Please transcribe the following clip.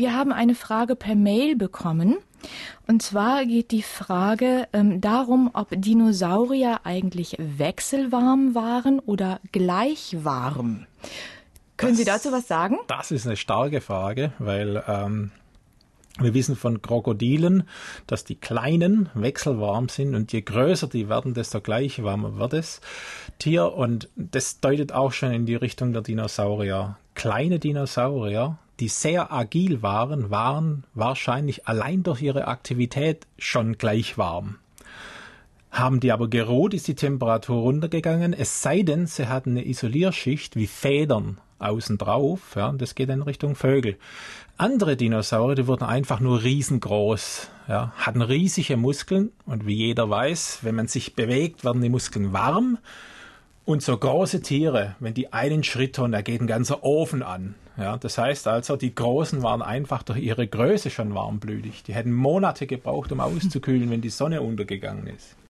wir haben eine Frage per Mail bekommen. Und zwar geht die Frage ähm, darum, ob Dinosaurier eigentlich wechselwarm waren oder gleichwarm. Können das, Sie dazu was sagen? Das ist eine starke Frage, weil ähm, wir wissen von Krokodilen, dass die kleinen wechselwarm sind und je größer die werden, desto gleich warmer wird das Tier und das deutet auch schon in die Richtung der Dinosaurier. Kleine Dinosaurier, die sehr agil waren, waren wahrscheinlich allein durch ihre Aktivität schon gleich warm. Haben die aber geruht, ist die Temperatur runtergegangen, es sei denn, sie hatten eine Isolierschicht wie Federn außen drauf, ja, das geht in Richtung Vögel. Andere Dinosaurier, die wurden einfach nur riesengroß, ja, hatten riesige Muskeln und wie jeder weiß, wenn man sich bewegt, werden die Muskeln warm. Und so große Tiere, wenn die einen Schritt tun, da geht ein ganzer Ofen an. Ja, das heißt also, die Großen waren einfach durch ihre Größe schon warmblütig. Die hätten Monate gebraucht, um auszukühlen, wenn die Sonne untergegangen ist.